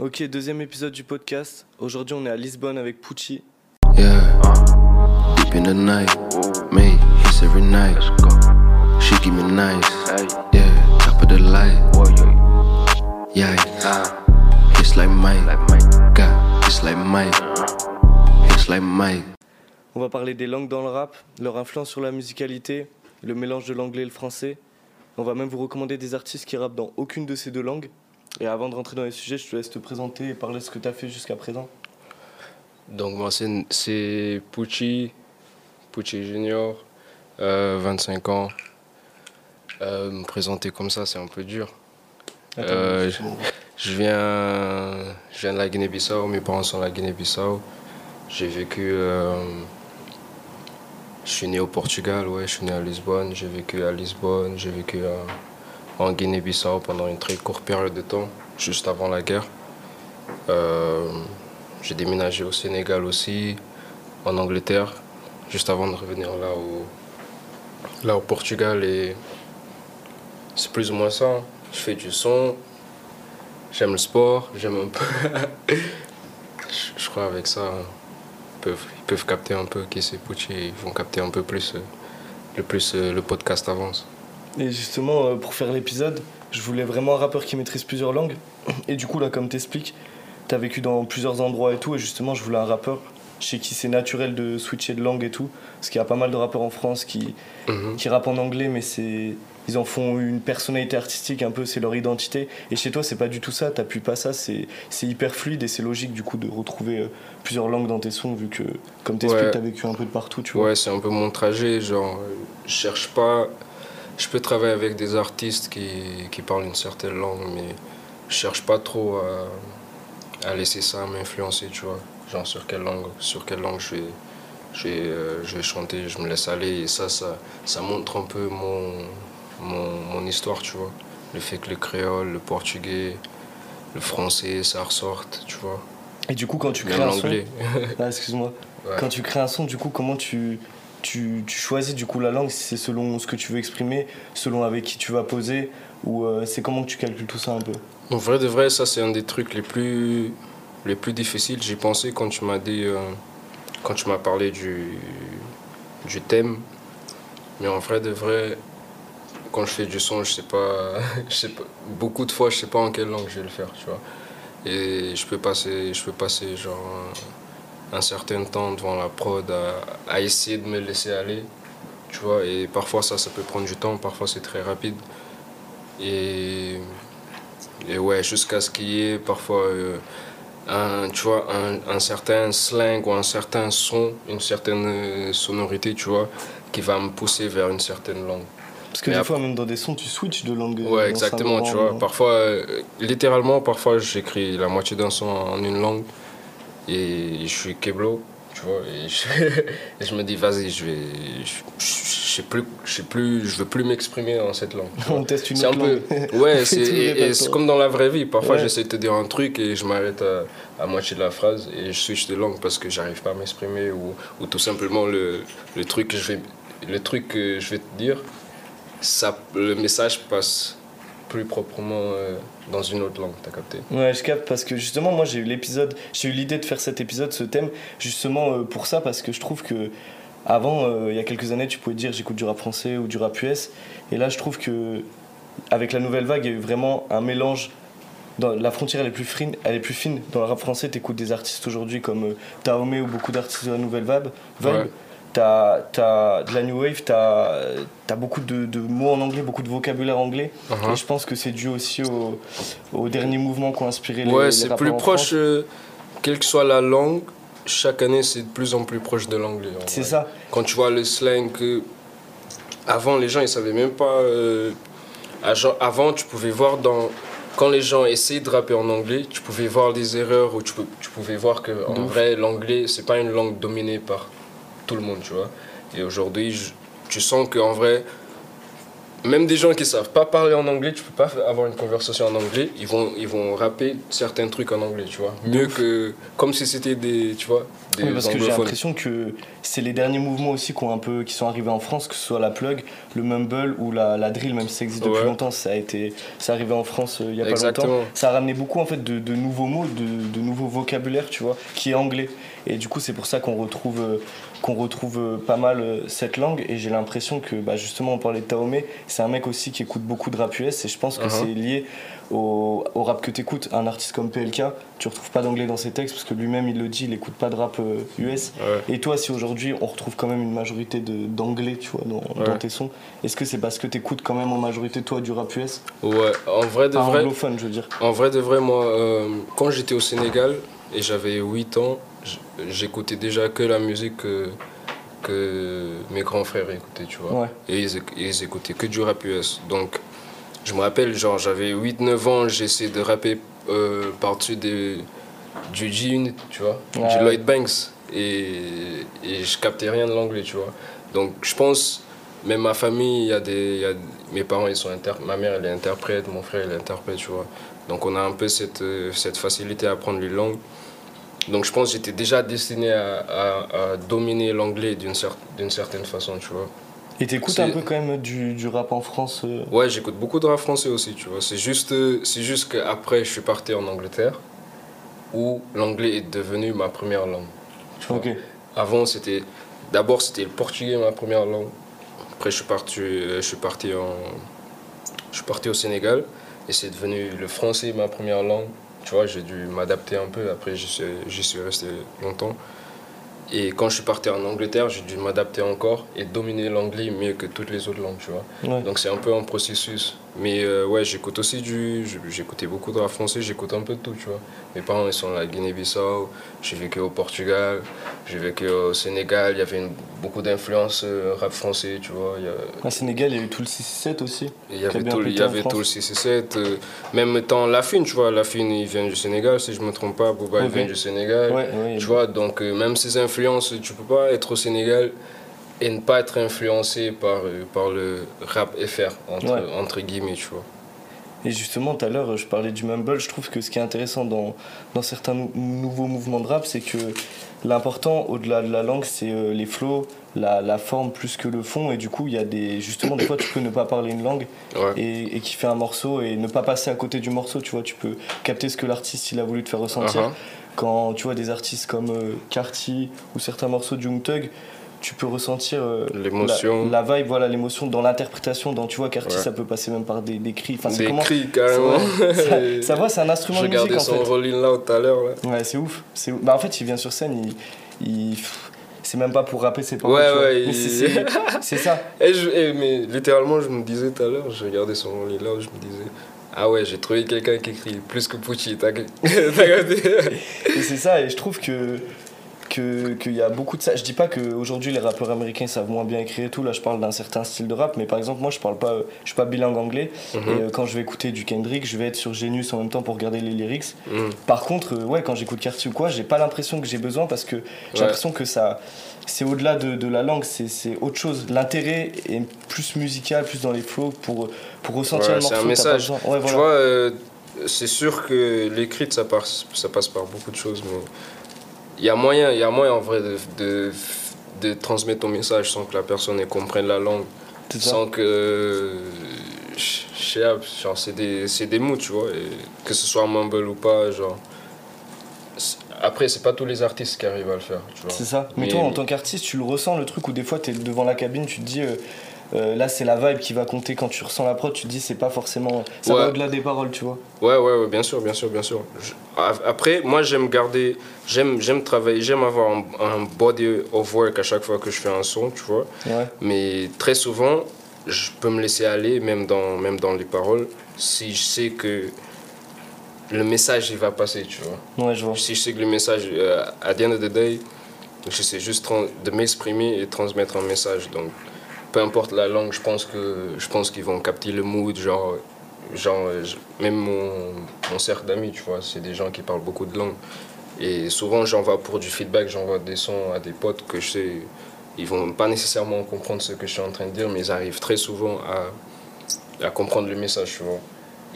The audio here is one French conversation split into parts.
Ok, deuxième épisode du podcast. Aujourd'hui, on est à Lisbonne avec Pucci. Yeah, deep in the night, me, it's every night. She give me nice, yeah, top of the light. Yeah, it's like Mike, God, it's like Mike, it's like Mike. On va parler des langues dans le rap, leur influence sur la musicalité, le mélange de l'anglais et le français. On va même vous recommander des artistes qui rappent dans aucune de ces deux langues. Et avant de rentrer dans les sujets, je te laisse te présenter et parler de ce que tu as fait jusqu'à présent. Donc moi c'est- c'est Pucci, Pucci Junior, euh, 25 ans. Euh, me présenter comme ça c'est un peu dur. Attends, Euh. Je viens, je viens de la Guinée-Bissau, mes parents sont de la Guinée-Bissau. J'ai vécu, euh, je suis né au Portugal, ouais, je suis né à Lisbonne, j'ai vécu à Lisbonne, j'ai vécu euh, en Guinée-Bissau pendant une très courte période de temps, juste avant la guerre. Euh, j'ai déménagé au Sénégal aussi, en Angleterre, juste avant de revenir là au, là au Portugal et c'est plus ou moins ça. hein. Je fais du son, J'aime le sport, j'aime un peu. je, crois avec ça, ils peuvent, ils peuvent capter un peu qui c'est Pucci ils vont capter un peu plus euh, le plus euh, le podcast avance. Et justement, euh, pour faire l'épisode, je voulais vraiment un rappeur qui maîtrise plusieurs langues. Et du coup, là, comme t'expliques, t'as vécu dans plusieurs endroits et tout. Et justement, je voulais un rappeur chez qui c'est naturel de switcher de langue et tout. Parce qu'il y a pas mal de rappeurs en France qui, Mhm. qui rappent en anglais, mais c'est ils en font une personnalité artistique un peu, c'est leur identité. Et chez toi, c'est pas du tout ça, t'appuies pas ça, c'est c'est hyper fluide et c'est logique du coup de retrouver euh, plusieurs langues dans tes sons, vu que, comme t'expliques, Ouais. t'as vécu un peu de partout, tu vois. Ouais, c'est un peu mon trajet. Genre, euh, je cherche pas. Je peux travailler avec des artistes qui, qui parlent une certaine langue, mais je cherche pas trop à, à laisser ça m'influencer, tu vois. Genre, sur quelle langue, sur quelle langue je vais, je vais, euh, je vais chanter, je me laisse aller. Et ça, ça, ça montre un peu mon, mon, mon histoire, tu vois. Le fait que le créole, le portugais, le français, ça ressorte, tu vois. Et du coup, quand tu crées un son. Ah, excuse-moi. Ouais. Quand tu crées un son, du coup, comment tu, tu, choisis du coup la langue c'est selon ce que tu veux exprimer, selon avec qui tu vas poser, ou euh, c'est comment que tu calcules tout ça un peu? En vrai de vrai, ça c'est un des trucs les plus, les plus difficiles. J'y pensais quand tu m'as dit, euh, quand tu m'as parlé du, du thème. Mais en vrai de vrai, quand je fais du son, je sais pas, je sais beaucoup de fois, je sais pas en quelle langue je vais le faire, tu vois. Et je peux passer, je peux passer genre un certain temps devant la prod à, à essayer de me laisser aller, tu vois. Et parfois ça, ça peut prendre du temps, parfois c'est très rapide. Et et ouais, jusqu'à ce qu'il y ait parfois euh, un, tu vois, un, un certain slang ou un certain son, une certaine euh, sonorité, tu vois, qui va me pousser vers une certaine langue. Parce que Mais des après- fois, même dans des sons, tu switches de langue. Ouais, dans exactement, tu vois. Parfois, euh, littéralement, parfois j'écris la moitié d'un son en une langue et je suis keblo, tu vois, et je, et je me dis, vas-y, je vais. Je, sais plus, je sais plus, je veux plus m'exprimer dans cette langue. On teste une C'est un autre peu. Ouais, c'est comme dans la vraie vie. Parfois, Ouais. j'essaie de te dire un truc et je m'arrête à, à moitié de la phrase et je switch de langue parce que j'arrive pas à m'exprimer ou, ou tout simplement le, le truc que je vais le truc que je vais te dire, ça le message passe plus proprement euh, dans une autre langue. T'as capté Ouais, je capte parce que justement, moi j'ai eu l'épisode, j'ai eu l'idée de faire cet épisode, ce thème, justement euh, pour ça, parce que je trouve que avant, euh, il y a quelques années, tu pouvais dire j'écoute du rap français ou du rap US, et là je trouve que avec la nouvelle vague, il y a eu vraiment un mélange. Dans, la frontière elle est plus fine, elle est plus fine. Dans le rap français, t'écoutes des artistes aujourd'hui comme Taomé ou beaucoup d'artistes de la nouvelle vague. Ouais. T'as t'as de la new wave, t'as as beaucoup de, de mots en anglais, beaucoup de vocabulaire anglais. Uh-huh. Et je pense que c'est dû aussi au, au dernier mouvement qui ont inspiré les Ouais, les c'est rappeurs plus proche, euh, quelle que soit la langue, chaque année c'est de plus en plus proche de l'anglais. C'est ça. Quand tu vois le slang, avant les gens ils savaient même pas. euh, avant tu pouvais voir dans. Quand les gens essayaient de rapper en anglais, tu pouvais voir des erreurs ou tu, tu pouvais voir que en vrai l'anglais c'est pas une langue dominée par tout le monde, tu vois. Et aujourd'hui, tu sens qu'en vrai, même des gens qui savent pas parler en anglais, tu peux pas avoir une conversation en anglais, ils vont, ils vont rapper certains trucs en anglais, tu vois. Mieux que. Comme si c'était des. Tu vois des Oui, parce que j'ai l'impression que c'est les derniers mouvements aussi qui, un peu, qui sont arrivés en France, que ce soit la plug, le mumble ou la, la drill, même si ça existe depuis Ouais. longtemps, ça a été, c'est arrivé en France euh, il y a pas Exactement. longtemps. Ça a ramené beaucoup en fait de, de nouveaux mots, de, de nouveaux vocabulaires, tu vois, qui est anglais. Et du coup, c'est pour ça qu'on retrouve, euh, qu'on retrouve euh, pas mal euh, cette langue. Et j'ai l'impression que, bah, justement, on parlait de Taomé, c'est un mec aussi qui écoute beaucoup de rap US. Et je pense que Uh-huh. c'est lié au, au rap que t'écoutes. Un artiste comme PLK, tu retrouves pas d'anglais dans ses textes parce que lui-même il le dit, il écoute pas de rap euh, US. Ouais. Et toi, si aujourd'hui on retrouve quand même une majorité d'anglais, tu vois, dans, dans tes sons, est-ce que c'est parce que t'écoutes quand même en majorité toi du rap US Ouais, en vrai de Pas vrai. anglophone, je veux dire. En vrai de vrai, moi, euh, quand j'étais au Sénégal et j'avais 8 ans, j'écoutais déjà que la musique que, que mes grands frères écoutaient, tu vois. Ouais. Et ils, ils écoutaient que du rap US. Donc, je me rappelle, genre, j'avais 8-9 ans, j'essayais de rapper euh, par-dessus des- du G-Unit, tu vois, Ouais. du Lloyd Banks. Et, et je captais rien de l'anglais, tu vois. Donc, je pense, même ma famille, il y a des. y a- mes parents, ils sont inter- ma mère, elle est interprète, mon frère, il est interprète, tu vois. Donc, on a un peu cette, euh, cette facilité à apprendre les langues. Donc, je pense que j'étais déjà destiné à, à- à dominer l'anglais d'une cer- d'une certaine façon, tu vois. Et t'écoutes un peu quand même du, du rap en France euh, Ouais, j'écoute beaucoup de rap français aussi, tu vois. C'est juste, c'est juste qu'après, je suis parti en Angleterre, où l'anglais est devenu ma première langue. tu vois. Ok. Avant, c'était. D'abord, c'était le portugais, ma première langue. Après, je suis parti, euh, je suis parti, en, je suis parti au Sénégal, et c'est devenu le français, ma première langue. Tu vois, j'ai dû m'adapter un peu, après, j'y suis, j'y suis resté longtemps. Et quand je suis parti en Angleterre, j'ai dû m'adapter encore et dominer l'anglais mieux que toutes les autres langues, tu vois. Ouais. Donc c'est un peu un processus. Mais euh, ouais, j'écoute aussi du. J'écoutais beaucoup de rap français, j'écoute un peu de tout, tu vois. Mes parents, ils sont à la Guinée-Bissau, j'ai vécu au Portugal, j'ai vécu au Sénégal, il y avait une- beaucoup d'influence euh, rap français, tu vois. Il y a- Au Sénégal, il y a eu tout le 6-7 aussi. il y avait tout, il y avait tout le 6 et 7. euh, même étant Lafine, tu vois, Lafine, il vient du Sénégal, si je me trompe pas, Bouba, il Ok. vient du Sénégal. Ouais, ouais. Tu vois, donc euh, même ces influences, tu peux pas être au Sénégal et ne pas être influencé par, euh, par le rap FR, entre, Ouais. entre guillemets, tu vois. Et justement, tout à l'heure, je parlais du mumble. Je trouve que ce qui est intéressant dans, dans certains nou- nouveaux mouvements de rap, c'est que l'important, au-delà de la langue, c'est euh, les flows, la, la forme plus que le fond. Et du coup, il y a des. Justement, des fois, tu peux ne pas parler une langue Ouais. et, et kiffer un morceau et ne pas passer à côté du morceau. Tu vois, tu peux capter ce que l'artiste il a voulu te faire ressentir. Uh-huh. Quand tu vois des artistes comme euh, Carti ou certains morceaux de Young Thug, tu peux ressentir euh, L'émotion. la, la vibe, voilà, l'émotion dans l'interprétation. Dans tu vois, Carti, Ouais. ça peut passer même par des, des cris. Enfin, Des comment cris, carrément. ça, ça va, c'est un instrument de musique regardais en son fait. Rolling Loud tout à l'heure. Ouais, c'est ouf. c'est ouf. Bah, en fait, il vient sur scène, il. C'est même pas pour rapper ses paroles. Ouais, ouais, il- c'est- ça. Et je- et mais littéralement, je me disais tout à l'heure, je regardais son Rolling Loud, je me disais, ah ouais, j'ai trouvé quelqu'un qui écrit plus que Pucci, t'as t'as regardé Et c'est ça, et je trouve que que- qu'il y a beaucoup de ça. Je dis pas qu'aujourd'hui les rappeurs américains savent moins bien écrire et tout, là je parle d'un certain style de rap, mais par exemple moi je parle pas, je suis pas bilingue anglais, Mhm. et euh, quand je vais écouter du Kendrick, je vais être sur Genius en même temps pour regarder les lyrics. Mm. Par contre, euh, ouais, quand j'écoute Cartier ou quoi, j'ai pas l'impression que j'ai besoin parce que j'ai Ouais. l'impression que ça. C'est au-delà de, de la langue, c'est c'est autre chose. L'intérêt est plus musical, plus dans les flows pour, pour ressentir Ouais, le c'est morceau. un t'as pas message. Ouais, Tu vois, euh, c'est sûr que l'écrit, ça passe, ça passe par beaucoup de choses, mais il y a moyen, il y a moyen en vrai de, de, de transmettre ton message sans que la personne elle comprenne la langue, sans que. Je je sais pas, genre, c'est des, c'est des mots, tu vois, et que ce soit mumble ou pas, genre. Après, c'est pas tous les artistes qui arrivent à le faire, tu vois. C'est ça. Mais, Mais- toi, en tant qu'artiste, tu le ressens le truc où des fois, tu es devant la cabine, tu te dis, euh, euh, là, c'est la vibe qui va compter. Quand tu ressens la prod, tu te dis, c'est pas forcément. Ça Ouais. va au-delà des paroles, tu vois. Ouais, ouais, ouais, bien sûr, bien sûr, bien sûr. Je- Après, moi, j'aime garder, j'aime, j'aime travailler, j'aime avoir un, un body of work à chaque fois que je fais un son, tu vois. Ouais. Mais très souvent, je peux me laisser aller, même dans, même dans les paroles, si je sais que le message, il va passer, tu vois. Ouais, je vois. Si je sais que le message, euh, à the end of the day, j'essaie juste de m'exprimer et transmettre un message. Donc, peu importe la langue, je pense que je pense qu'ils vont capter le mood, genre, genre même mon, mon cercle d'amis, tu vois, c'est des gens qui parlent beaucoup de langues. Et souvent, j'envoie pour du feedback, j'envoie des sons à des potes que je sais, ils vont pas nécessairement comprendre ce que je suis en train de dire, mais ils arrivent très souvent à, à comprendre le message, tu vois.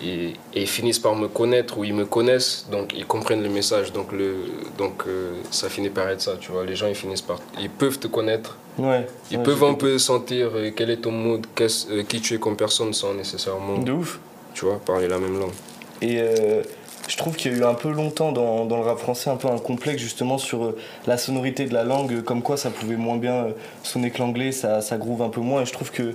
Et, et ils finissent par me connaître ou ils me connaissent, donc ils comprennent le message. Donc, le, donc euh, ça finit par être ça, tu vois. Les gens, ils finissent par... Ils peuvent te connaître, Ouais. ils ouais, peuvent un peu sentir euh, quel est ton mood, euh, qui tu es comme personne sans nécessairement, De ouf. tu vois, parler la même langue. Et euh, je trouve qu'il y a eu un peu longtemps dans, dans le rap français un peu un complexe justement sur la sonorité de la langue, comme quoi ça pouvait moins bien sonner que l'anglais, ça, ça groove un peu moins. Et je trouve que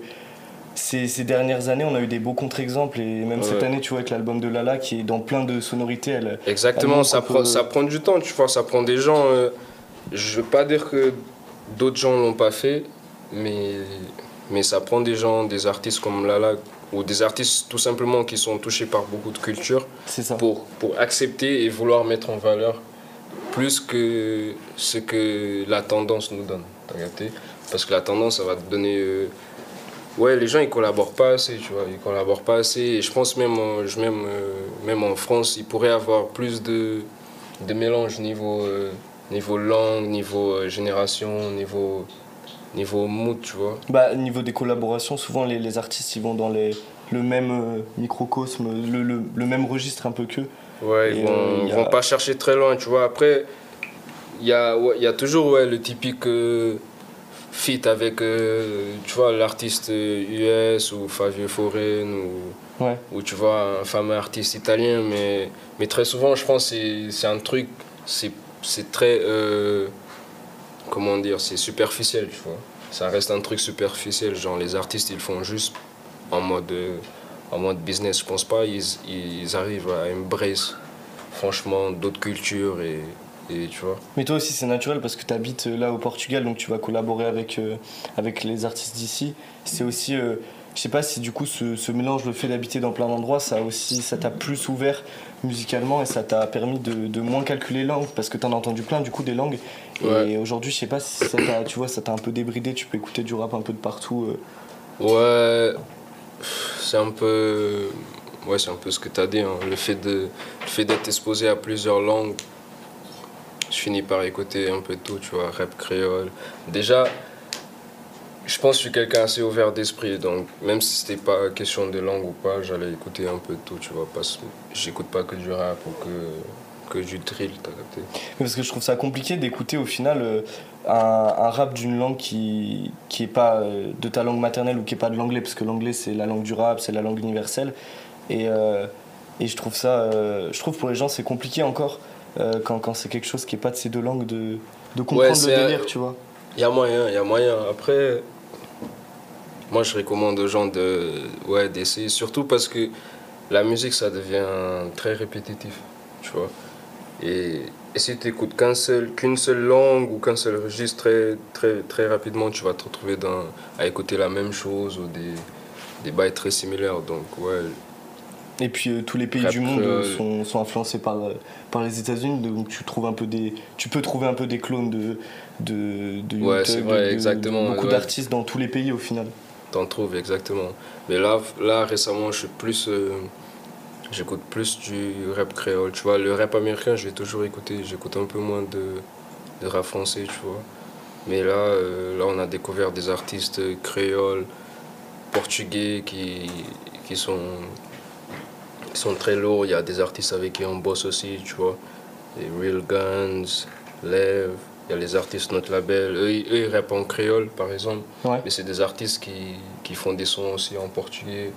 ces, ces dernières années, on a eu des beaux contre-exemples. Et même cette année, tu vois, avec l'album de Lala qui est dans plein de sonorités, elle, Exactement, ça prend, ça prend du temps, tu vois, ça prend des gens. euh, je veux pas dire que d'autres gens l'ont pas fait, mais, mais ça prend des gens, des artistes comme Lala, ou des artistes tout simplement qui sont touchés par beaucoup de culture, ça. pour, pour accepter et vouloir mettre en valeur plus que ce que la tendance nous donne. Parce que la tendance, ça va te donner. euh, Ouais, les gens ils collaborent pas assez, tu vois, ils collaborent pas assez. Et je pense même, en- je- même, euh, même en France, il pourrait y avoir plus de, de mélange niveau, euh, niveau langue, niveau euh, génération, niveau, niveau mood, tu vois. Bah, niveau des collaborations, souvent les, les artistes ils vont dans les, le même euh, microcosme, le, le, le même registre un peu qu'eux. Ouais, ils vont, euh, a- vont pas chercher très loin, tu vois. Après, il y a, ouais, y a toujours ouais, le typique euh, feat avec, euh, tu vois, l'artiste US ou Fabio Foreign ou, Ouais. ou tu vois, un fameux artiste italien. Mais, mais très souvent, je pense que c'est- c'est un truc, c'est c'est très, euh, comment dire, c'est superficiel, tu vois. Ça reste un truc superficiel, genre les artistes, ils font juste en mode, euh, en mode business. Je pense pas ils, ils arrivent à embrace franchement d'autres cultures et, et tu vois. Mais toi aussi c'est naturel parce que tu habites là au Portugal donc tu vas collaborer avec, euh, avec les artistes d'ici. C'est aussi, euh, je sais pas si du coup ce, ce mélange, le fait d'habiter dans plein d'endroits, ça aussi, ça t'a plus ouvert musicalement et ça t'a permis de, de moins calculer les langues parce que t'en as entendu plein du coup des langues. Et aujourd'hui je sais pas si ça t'a, tu vois, ça t'a un peu débridé, tu peux écouter du rap un peu de partout. euh. Ouais, c'est un peu, ouais, c'est un peu ce que tu as dit. hein. Le fait de, le fait d'être exposé à plusieurs langues, je finis par écouter un peu tout, tu vois, rap créole. Déjà, je pense que je suis quelqu'un assez ouvert d'esprit, donc même si c'était pas question de langue ou pas, j'allais écouter un peu de tout, tu vois, parce que j'écoute pas que du rap ou que, que du drill, t'as capté. Parce que je trouve ça compliqué d'écouter au final euh, un, un rap d'une langue qui qui est pas euh, de ta langue maternelle ou qui est pas de l'anglais parce que l'anglais c'est la langue du rap, c'est la langue universelle et euh, et je trouve ça je trouve pour les gens c'est compliqué encore quand, quand c'est quelque chose qui est pas de ces deux langues de de comprendre le c'est un- délire, tu vois. Il y a moyen, il y a moyen. Après, moi je recommande aux gens de, ouais, d'essayer, surtout parce que la musique ça devient très répétitif, tu vois. Et, et si tu n'écoutes qu'un seul, qu'une seule langue ou qu'un seul registre très, très, très rapidement, tu vas te retrouver dans, à écouter la même chose ou des, des bails très similaires. Donc, ouais, Et puis euh, tous les pays du monde euh, sont, sont influencés par, euh, par les États-Unis, donc tu trouves un peu des, tu peux trouver un peu des clones de de, de Ouais, c'est Thug, vrai, de- beaucoup ouais. d'artistes dans tous les pays au final. T'en trouves exactement. Mais là, là récemment, je suis plus. euh, J'écoute plus du rap créole. Tu vois, le rap américain, je vais toujours écouter. J'écoute un peu moins de, de rap français, tu vois. Mais là, euh, là, on a découvert des artistes créoles, portugais qui, qui, sont, qui sont très lourds. Il y a des artistes avec qui on bosse aussi, tu vois. Les Real Guns, Lev. Il y a les artistes notre label. Eux, ils- eux, ils rappent en créole, par exemple. Ouais. Mais c'est des artistes qui, qui font des sons aussi en portugais.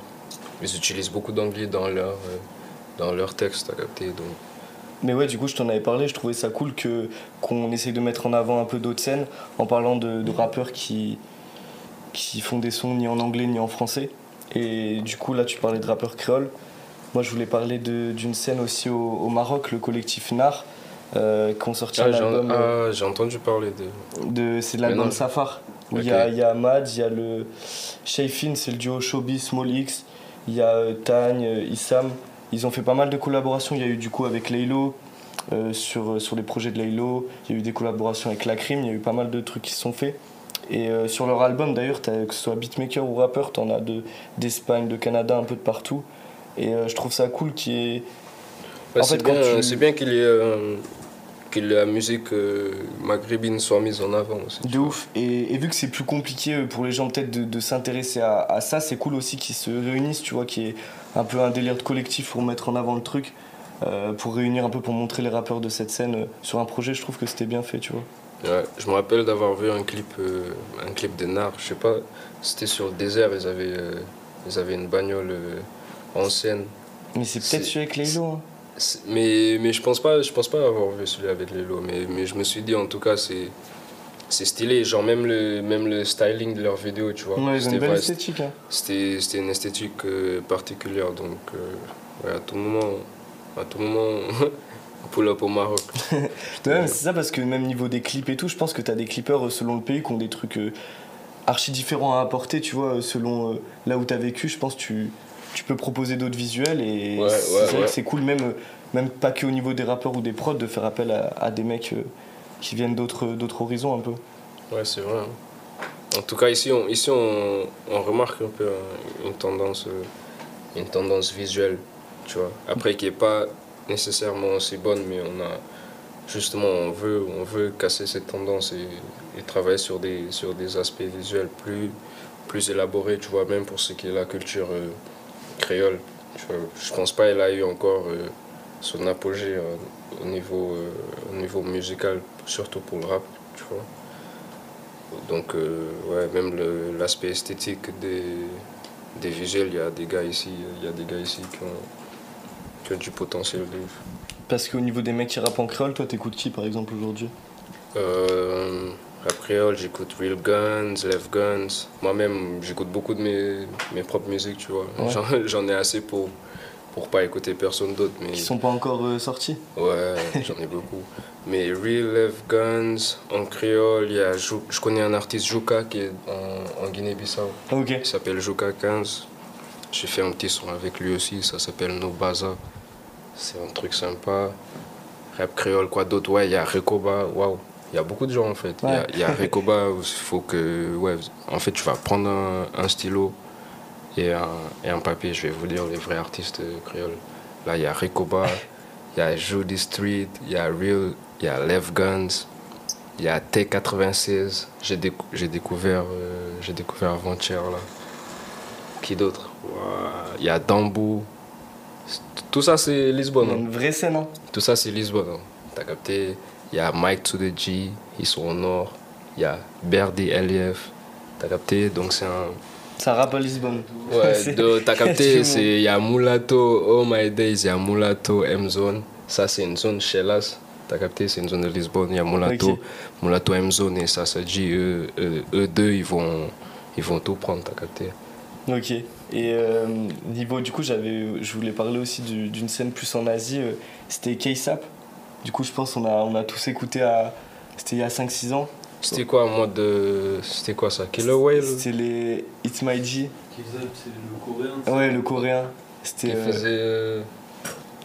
Ils utilisent beaucoup d'anglais dans leur, euh, dans leurs textes, t'as capté. Donc, Mais ouais, du coup, je t'en avais parlé, je trouvais ça cool que qu'on essaye de mettre en avant un peu d'autres scènes en parlant de, de rappeurs qui, qui font des sons ni en anglais ni en français. Et du coup, là, tu parlais de rappeurs créoles. Moi, je voulais parler de- d'une scène aussi au, au Maroc, le collectif NAR, euh, qui ont sorti ah, un j'ai album. euh, ah, j'ai entendu parler de. de, c'est Mais l'album. Safar. Où il Ok. y, y a Ahmad, il y a le Shayfin, c'est le duo Showbiz Small X, il y a euh, Tagne, euh, Issam. Ils ont fait pas mal de collaborations. Il y a eu du coup avec Laylo euh, sur, euh, sur les projets de Laylo. Il y a eu des collaborations avec Lacrim. Il y a eu pas mal de trucs qui se sont faits. Et euh, sur leur album d'ailleurs, que ce soit beatmaker ou rappeur, t'en as de- d'Espagne, de, Canada, un peu de partout. Et euh, je trouve ça cool qu'il y ait. Ouais, En c'est bien, tu- c'est bien qu'il y ait, euh, que la musique euh, maghrébine soit mise en avant aussi. De ouf. Et, et vu que c'est plus compliqué euh, pour les gens peut-être de, de s'intéresser à, à ça, c'est cool aussi qu'ils se réunissent, tu vois, qu'il y ait un peu un délire de collectif pour mettre en avant le truc, euh, pour réunir un peu, pour montrer les rappeurs de cette scène euh, sur un projet. Je trouve que c'était bien fait, tu vois. Ouais, je me rappelle d'avoir vu un clip, un clip de Nar, je sais pas, c'était sur le désert, ils avaient, ils avaient une bagnole euh, ancienne. Mais c'est peut-être celui avec les lots. hein. Mais, mais je pense pas je pense pas avoir vu celui avec les lots mais, mais je me suis dit en tout cas c'est c'est stylé genre même le même le styling de leurs vidéos tu vois Ouais, c'était une belle esthétique. hein. c'était c'était une esthétique euh, particulière donc euh, ouais, à tout moment à tout moment pull up au Maroc Ouais, c'est ça parce que même niveau des clips et tout, je pense que t'as des clippers euh, selon le pays qui ont des trucs euh, archi différents à apporter, tu vois, selon là où t'as vécu, je pense que tu, tu peux proposer d'autres visuels et Ouais, c'est ouais, ouais. cool même, même pas que au niveau des rappeurs ou des prods de faire appel à, à des mecs euh, qui viennent d'autres d'autres horizons un peu. ouais c'est vrai hein. en tout cas ici on ici on, on remarque un peu euh, une tendance euh, une tendance visuelle tu vois après qui est pas nécessairement aussi bonne mais on a justement on veut on veut casser cette tendance et, et travailler sur des sur des aspects visuels plus plus élaborés tu vois même pour ce qui est la culture euh, créole. Je pense pas elle a eu encore euh, son apogée euh, au niveau euh, au niveau musical surtout pour le rap tu vois. Donc euh, ouais même l'aspect esthétique des des visuels il y a des gars ici il y a des gars ici qui ont qui ont du potentiel de ouf. Parce qu'au niveau des mecs qui rappent en créole, toi t'écoutes qui par exemple aujourd'hui? Rap créole, j'écoute Real Guns, Left Guns. Moi-même, j'écoute beaucoup de mes, mes propres musiques, tu vois. Ouais. J'en, ai assez pour, pour pas écouter personne d'autre. Mais Qui sont pas encore euh, sortis ouais, j'en ai beaucoup. Mais Real Left Guns, en créole, il y a je connais un artiste Jouka qui est en, en Guinée-Bissau. Ah, Ok. Il s'appelle Jouka 15. J'ai fait un petit son avec lui aussi, ça s'appelle No Baza. C'est un truc sympa. Rap créole, quoi d'autre? Ouais, il y a Rekoba, waouh. Il y a beaucoup de gens en fait. Il y Ouais. y a, Rekoba, où il faut que. Ouais, en fait, tu vas prendre un, un stylo et un, et un papier, je vais vous dire les vrais artistes créoles. Là, il y a Rekoba, il y a Judy Street, il y a Real, il y a Left Guns, il y a T96. J'ai décou- découvert, euh, j'ai découvert avant-hier là. Qui d'autre? Il y a Dambou. Tout ça, c'est Lisbonne. hein. Une vraie scène, hein. Tout ça, c'est Lisbonne. hein. T'as capté? Il y a Mike to the G, ils sont au nord. Il y a Berdy LF. T'as capté? Donc c'est un. Ça rappe à Lisbonne. Ouais, t'as capté? Il y a Mulato, Oh My Days, il y a Mulato, M-Zone. Ça, c'est une zone Chelas. T'as capté? C'est une zone de Lisbonne. Il y a Mulato, Ok. Mulato M-Zone et ça, ça dit eux, eux, eux deux, ils vont, ils vont tout prendre. T'as capté? Ok. Et euh, niveau, du coup, je voulais parler aussi du- d'une scène plus en Asie. euh, C'était K-Sap. Du coup, je pense qu'on a, on a tous écouté à. C'était il y a 5-6 ans. C'était quoi en mode de. C'était quoi ça Killer Whale C'était les It's My G. C'est le coréen. Ouais, le coréen. C'était. Qui euh, faisait. euh,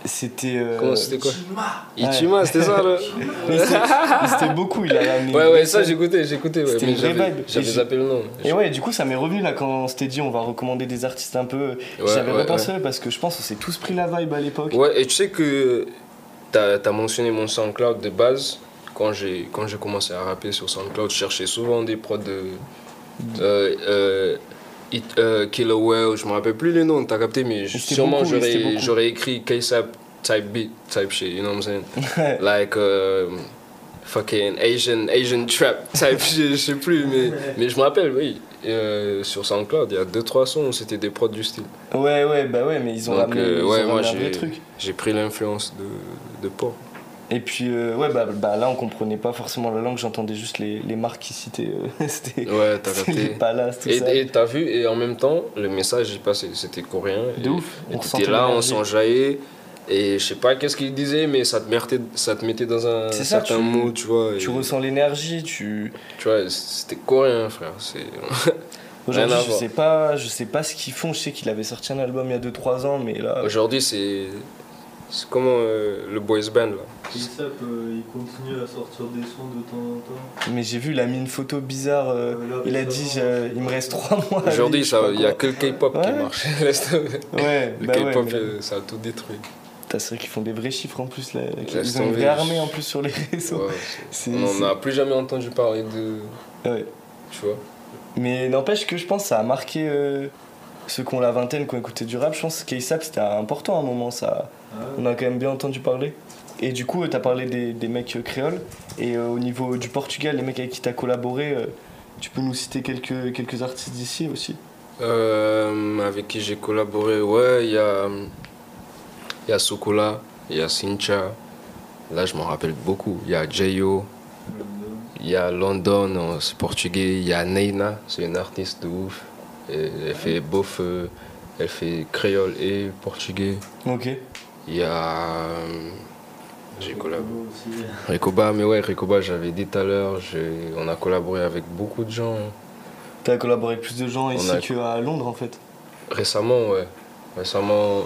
C'était. euh, Comment c'était quoi? Chima Ichima, c'était ça là mais c'est- mais C'était beaucoup, il a ramené. Ouais, ouais, ça scène. j'écoutais, j'écoutais. Ouais, C'était mais une vraie j'avais vibe. j'avais Et je- zappé le nom. Et ouais, du coup, ça m'est revenu là quand on s'était dit on va recommander des artistes un peu. Ouais, J'avais ouais, repensé parce que je pense qu'on s'est tous pris la vibe à l'époque. Ouais, et tu sais que t'as as mentionné mon SoundCloud de base. Quand j'ai quand j'ai commencé à rapper sur SoundCloud, je cherchais souvent des prods de. Euh, euh, It- euh, Killer Whale, je me rappelle plus les noms, t'as capté, mais sûrement j'aurais écrit KSAP type beat, type shit, you know what I'm saying? Like um, fucking Asian Asian trap type shit, je sais plus mais mais je me rappelle oui euh, sur SoundCloud il y a deux trois sons c'était des prods du style Ouais, ouais, bah ouais, mais ils ont Donc, ramené, euh, ils ouais, ont moi, ramené un vrai j'ai- truc. j'ai pris l'influence de de Port Et puis, euh, ouais, bah, bah là, on comprenait pas forcément la langue, j'entendais juste les, les marques qui citaient. euh, C'était ouais les palaces, tout ça. et t'as vu et en même temps le message il passait c'était coréen De ouf, on ressentait là on s'enjaillait et je sais pas qu'est-ce qu'il disait mais ça te mettait ça te mettait dans un C'est ça, certain tu- mood tu vois Tu et- ressens l'énergie, tu. tu vois c'était coréen frère Aujourd'hui, je sais pas, je sais pas ce qu'ils font. Je sais qu'il avait sorti un album il y a 2-3 ans, mais là. Aujourd'hui, c'est. C'est comment euh, le boys band là Kizap, euh, il continue à sortir des sons de temps en temps. Mais j'ai vu, il a mis une photo bizarre. euh, Euh, là, il a dit il me reste 3 mois. Aujourd'hui, il y a que le K-pop qui marche. Ouais, le bah ouais, K-pop, mais- ça a tout détruit. Putain, c'est vrai qu'ils font des vrais chiffres en plus là. Ils ont une vraie armée en plus sur les réseaux. Ouais, on c'est- n'en a plus jamais entendu parler de. Ouais. Tu vois Mais n'empêche que je pense que ça a marqué euh, ceux qui ont la vingtaine, qui ont écouté du rap. Je pense que K-Sap c'était important à un moment, ça. Ah On a quand même bien entendu parler. Et du coup, tu as parlé des, des mecs euh, créoles. Et euh, au niveau du Portugal, les mecs avec qui tu as collaboré, euh, tu peux nous citer quelques, quelques artistes d'ici aussi? Euh, Avec qui j'ai collaboré, ouais, il y a. Il y a Sokola, il y a Sincha. Là, je m'en rappelle beaucoup. Il y a Jayo, il y a London, c'est portugais. Il y a Neina, c'est une artiste de ouf. Et elle fait bof, euh, elle fait créole et portugais. Ok. Il y a. euh, J'ai collaboré. aussi. Recoba, mais ouais, Recoba, j'avais dit tout à l'heure, on a collaboré avec beaucoup de gens. hein. Tu as collaboré avec plus de gens ici a- qu'à Londres en fait. Récemment, ouais. Récemment.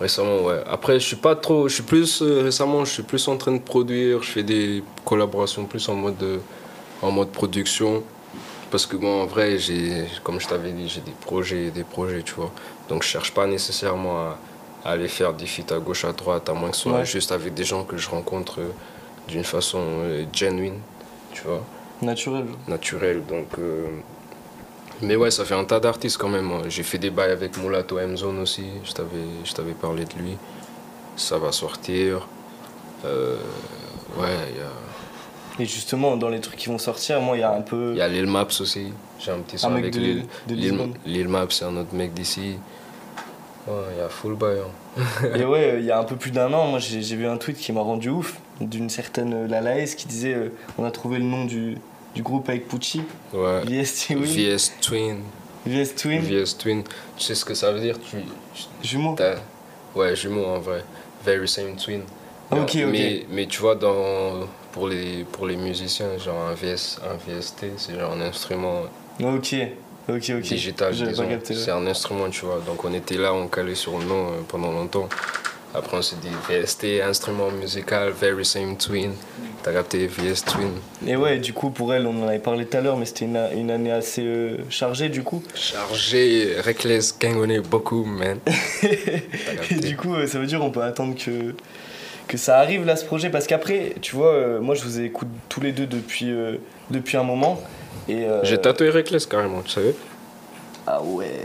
Récemment, ouais. Après, je suis pas trop. Je suis plus. euh, récemment, je suis plus en train de produire. Je fais des collaborations plus en mode, euh, en mode production. Parce que, bon, en vrai, j'ai, comme je t'avais dit, j'ai des projets et des projets, tu vois. Donc, je cherche pas nécessairement à, à aller faire des feats à gauche, à droite, à moins que ce soit Ouais. juste avec des gens que je rencontre euh, d'une façon genuine, tu vois Naturel. naturel. Donc, Mais ouais, ça fait un tas d'artistes quand même. J'ai fait des bails avec Mulato M-Zone aussi. Je t'avais, parlé de lui. Ça va sortir. Euh, ouais, il y a, Et justement, dans les trucs qui vont sortir, moi, il y a un peu. il y a Lil Maps aussi. J'ai un petit son Un mec avec de- Lil, de Lil, Maps, c'est un autre mec d'ici. Ouais, il y a full bail. hein. Et ouais, il y a un peu plus d'un an, moi j'ai vu un tweet qui m'a rendu ouf d'une certaine Lalaes qui disait euh, on a trouvé le nom du, du groupe avec Pucci, Ouais. VS Twin. VS Twin. VS Twin, VS Twin. Tu sais ce que ça veut dire tu, jumeaux. t'as- Ouais, jumeaux en vrai. Very same twin. Ok, ok. Mais, mais tu vois, dans, pour, les, pour les musiciens, genre un, VS, un VST, c'est genre un instrument Ok, ok, ok. digital. C'est un instrument, tu vois. Donc on était là, on calait sur le nom euh, pendant longtemps. Après on s'est dit VST, instrument musical, very same twin. T'as capté VS Twin. Et ouais, du coup, pour elle, on en avait parlé tout à l'heure, mais c'était une, une année assez euh, chargée du coup. Chargé, reckless, gangonnait beaucoup, man. Et du coup, euh, ça veut dire on peut attendre que, que ça arrive là ce projet parce qu'après, tu vois, euh, moi je vous écoute tous les deux depuis, euh, depuis un moment. Et, J'ai tatoué reckless carrément, tu savais? Ah ouais.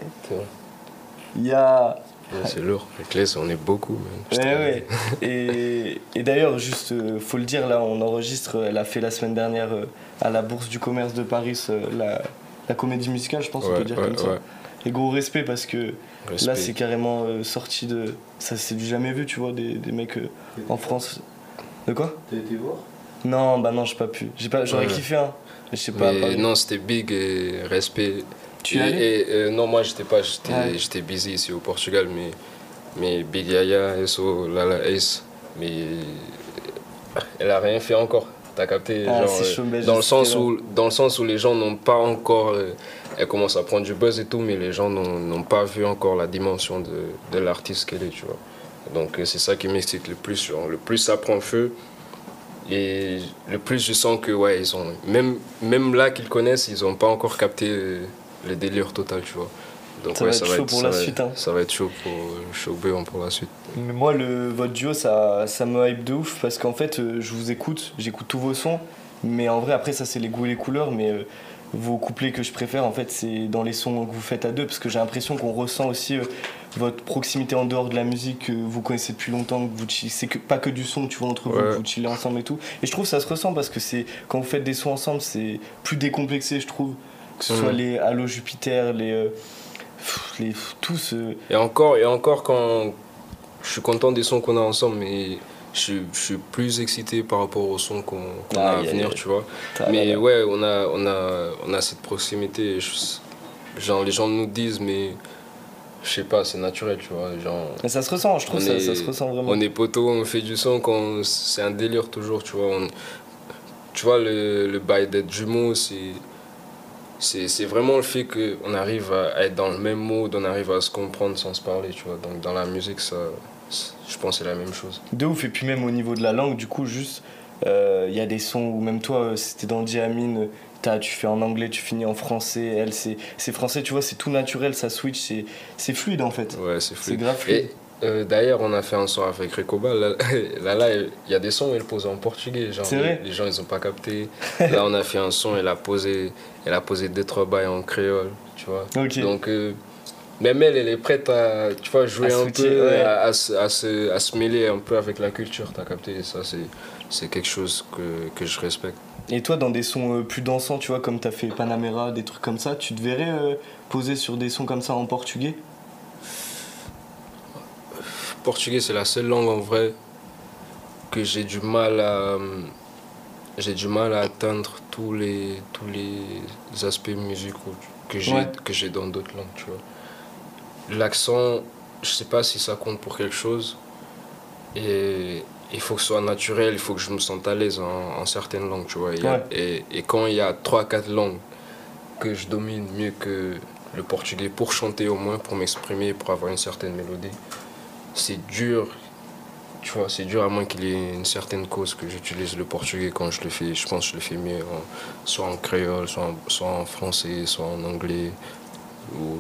Il y a. Ouais, C'est lourd. Reckless, on est beaucoup, Ouais, ouais. Et, et d'ailleurs, juste, euh, faut le dire, là, on enregistre, elle a fait la semaine dernière euh, à la Bourse du Commerce de Paris euh, la, la comédie musicale, je pense, on Ouais, peut dire ouais, comme ça. Et gros respect parce que Respect. là, c'est carrément euh, sorti de. Ça, c'est du jamais vu, tu vois, des, des mecs euh, en France. De quoi? T'as été voir? Non, bah non, j'ai pas pu. J'ai pas, j'aurais Ouais. kiffé, hein. Mais je sais pas. Mais non, c'était big et respect. Tu y et, es allé et, euh, Non, moi j'étais pas, j'étais busy ici au Portugal, mais, mais Big Yaya, SO, Lala Ace, mais elle a rien fait encore. T'as capté Ah, genre, euh, dans, le sens où, dans le sens où les gens n'ont pas encore. euh, elle commence à prendre du buzz et tout, mais les gens n'ont n'ont pas vu encore la dimension de, de l'artiste qu'elle est, tu vois. Donc euh, c'est ça qui m'excite le plus. genre, le plus ça prend feu, et le plus je sens que, ouais, ils ont. Même, même là qu'ils connaissent, ils n'ont pas encore capté euh, le délire total, tu vois. Donc, Ça ouais, va être chaud pour ça la va- suite, hein. Ça va être chaud pour chaud béant pour la suite. Mais moi, le, votre duo, ça, ça me hype de ouf parce qu'en fait, euh, je vous écoute, j'écoute tous vos sons, mais en vrai, après, ça, c'est les goûts et les couleurs. Mais euh, vos couplets que je préfère, en fait, c'est dans les sons que vous faites à deux parce que j'ai l'impression qu'on ressent aussi euh, votre proximité en dehors de la musique que vous connaissez depuis longtemps, que vous c'est que, pas que du son, tu vois, entre vous, Ouais. que vous chillez ensemble et tout. Et je trouve que ça se ressent parce que c'est quand vous faites des sons ensemble, c'est plus décomplexé, je trouve. Que ce soit les Halo Jupiter, les. euh, les tous. euh, Et encore, et encore quand je suis content des sons qu'on a ensemble, mais je, suis- je suis plus excité par rapport aux sons qu'on qu'on a à venir, tu vois. Mais ouais, on a, on a, on a cette proximité. je- genre, les gens nous disent, mais je sais pas, c'est naturel, tu vois. Genre, Mais ça se ressent, je trouve ça, est- ça se ressent vraiment. on est poteau, on fait du son, c'est un délire toujours, tu vois. On- tu vois, le, le bail d'être jumeaux, c'est. C'est c'est vraiment le fait qu'on arrive à être dans le même mode, on arrive à se comprendre sans se parler, tu vois. Donc dans la musique, ça, c'est- je pense que c'est la même chose. De ouf, et puis même au niveau de la langue, du coup, juste, euh, il y a des sons où même toi, euh, c'était dans Diamine, t'as- tu fais en anglais, tu finis en français, elle, c'est c'est français, tu vois, c'est tout naturel, ça switch, c'est c'est fluide en fait. Ouais, c'est C'est fluide. grave fluide. Euh, D'ailleurs, on a fait un son avec Recoba. Là, là, là, il y a des sons, elle pose en portugais. Genre, les, gens, ils ont pas capté. Là, on a fait un son, elle a posé, elle a posé deux, trois bails en créole, tu vois. Donc, euh, même elle, elle est prête à, tu vois, jouer À un peu, ouais. à, à se, à, se, à se mêler un peu avec la culture, t'as capté. Et ça, c'est, c'est quelque chose que, que je respecte. Et toi, dans des sons euh, plus dansants, tu vois, comme t'as fait Panamera, des trucs comme ça, tu te verrais euh, poser sur des sons comme ça en portugais? Portugais, c'est la seule langue en vrai que j'ai du mal à j'ai du mal à atteindre tous les tous les aspects musicaux que j'ai Ouais. que j'ai dans d'autres langues, tu vois. L'accent, je sais pas si ça compte pour quelque chose et il faut que ce soit naturel, il faut que je me sente à l'aise en, en certaines langues, tu vois. Ouais. et, et quand il y a 3-4 langues que je domine mieux que le portugais pour chanter au moins, pour m'exprimer, pour avoir une certaine mélodie, c'est dur. Tu vois, c'est dur à moins qu'il y ait une certaine cause que j'utilise le portugais quand je le fais. Je pense que je le fais mieux, en- soit en créole, soit en, soit en français, soit en anglais. Ou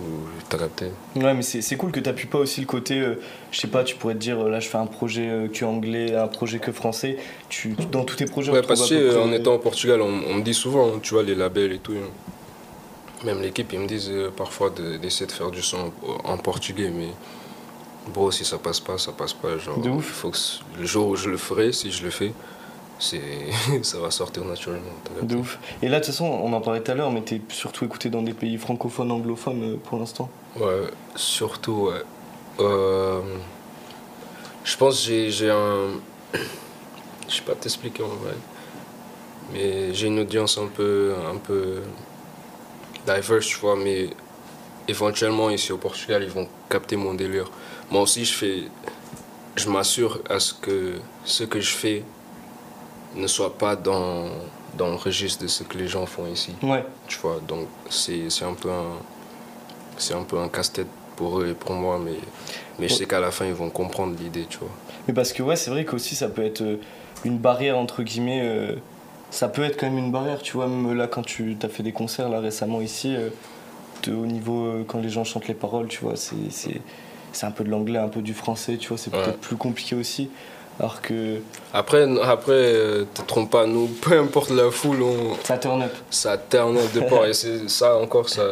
t'as capté Ouais, mais c'est cool que t'appuies pas aussi le côté, euh, je sais pas, tu pourrais te dire, euh, là je fais un projet euh, que anglais, un projet que français. Tu, tu- dans tous tes projets, Ouais, parce que euh, en étant au Portugal, on, on me dit souvent, hein, tu vois, les labels et tout. hein. Même l'équipe, ils me disent euh, parfois de- d'essayer de, faire du son en portugais, mais bon, si ça passe pas, ça passe pas. Genre, De ouf. il faut que le jour où je le ferai, si je le fais, ça va sortir naturellement. De ouf. Et là, de toute façon, on en parlait tout à l'heure, mais t'es surtout écouté dans des pays francophones, anglophones euh, pour l'instant. Ouais, surtout, ouais. Euh, je pense que j'ai- j'ai un. Je sais pas t'expliquer en vrai. Mais j'ai une audience un peu. un peu. diverse, tu vois, mais éventuellement ici au Portugal, ils vont capter mon délire. Moi aussi, je fais. Je m'assure à ce que ce que je fais ne soit pas dans, dans le registre de ce que les gens font ici Ouais. tu vois donc c'est un peu un c'est un peu un casse-tête pour eux et pour moi mais mais je sais qu'à la fin ils vont comprendre l'idée tu vois Mais parce que ouais, c'est vrai qu'aussi ça peut être euh, une barrière entre guillemets. euh, ça peut être quand même une barrière, tu vois. Même là, quand tu as fait des concerts là récemment ici, euh, de- au niveau euh, quand les gens chantent les paroles, tu vois, c'est c'est un peu de l'anglais, un peu du français, tu vois. C'est Ouais. peut-être plus compliqué aussi. Alors que après après euh, te trompe pas nous peu importe la foule on ça turn up. ça terne de port et ça encore ça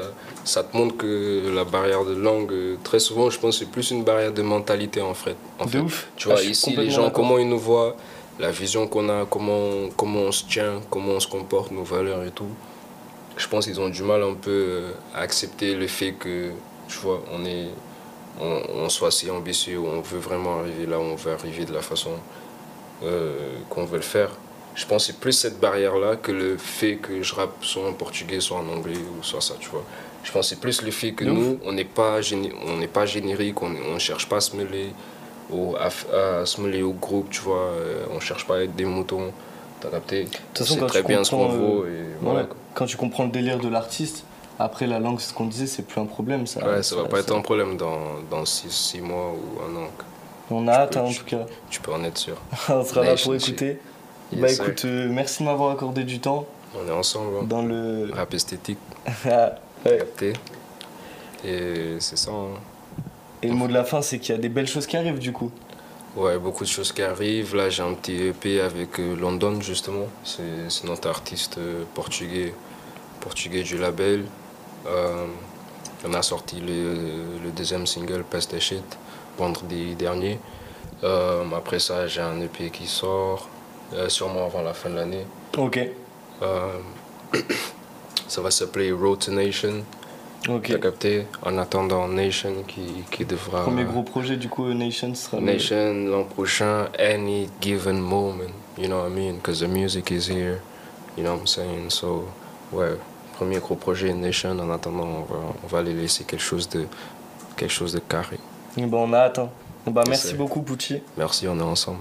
ça te montre que la barrière de langue euh, très souvent je pense que c'est plus une barrière de mentalité en fait en De fait. ouf. Tu vois, Ah, ici, les gens, comment ils nous voient, la vision qu'on a, comment, comment on se tient, comment on se comporte, nos valeurs et tout. Je pense qu'ils ont du mal un peu euh, à accepter le fait que, tu vois, on, est, on, on soit si ambitieux, on veut vraiment arriver là où on veut arriver de la façon euh, qu'on veut le faire. Je pense que c'est plus cette barrière-là que le fait que je rappe soit en portugais, soit en anglais, ou soit ça, tu vois. Je pense que c'est plus le fait que nous, on n'est pas, géné- on pas générique, on ne cherche pas à se mêler au, à, se mêler au groupe, tu vois. euh, on cherche pas à être des moutons. T'as capté toute façon, C'est très bien ce qu'on vaut. euh, Et voilà, quand tu comprends le délire de l'artiste, après la langue, c'est ce qu'on disait, c'est plus un problème. Ça. Ouais, ça va pas être un problème dans, dans 6 mois ou un an. On a hâte, peux- hein, en tu- tout cas. Tu peux en être sûr. On sera là pour Nation, écouter. Yes, bah écoute, euh, merci de m'avoir accordé du temps On est ensemble. hein. dans le. Rap esthétique, Ah, ouais. capté. Et c'est ça. hein. Et le mot de la fin, c'est qu'il y a des belles choses qui arrivent du coup. Ouais, beaucoup de choses qui arrivent. Là, j'ai un petit EP avec euh, London, justement. C'est c'est notre artiste euh, portugais, portugais du label. Euh, on a sorti le, le deuxième single, Pest et Shit, vendredi dernier. Euh, après ça, j'ai un EP qui sort, euh, sûrement avant la fin de l'année. Ok, ça va s'appeler Road to Nation. ok. T'as capté? En attendant Nation qui, qui devra. Premier gros projet du coup, Nation sera. Nation l'an prochain, any given moment, you know what I mean? Because the music is here, you know what I'm saying? So, ouais, premier gros projet Nation, en attendant, on va, on va aller laisser quelque chose de, quelque chose de carré. Et ben, on a hein. Bah, merci beaucoup, Pucci. Merci, on est ensemble.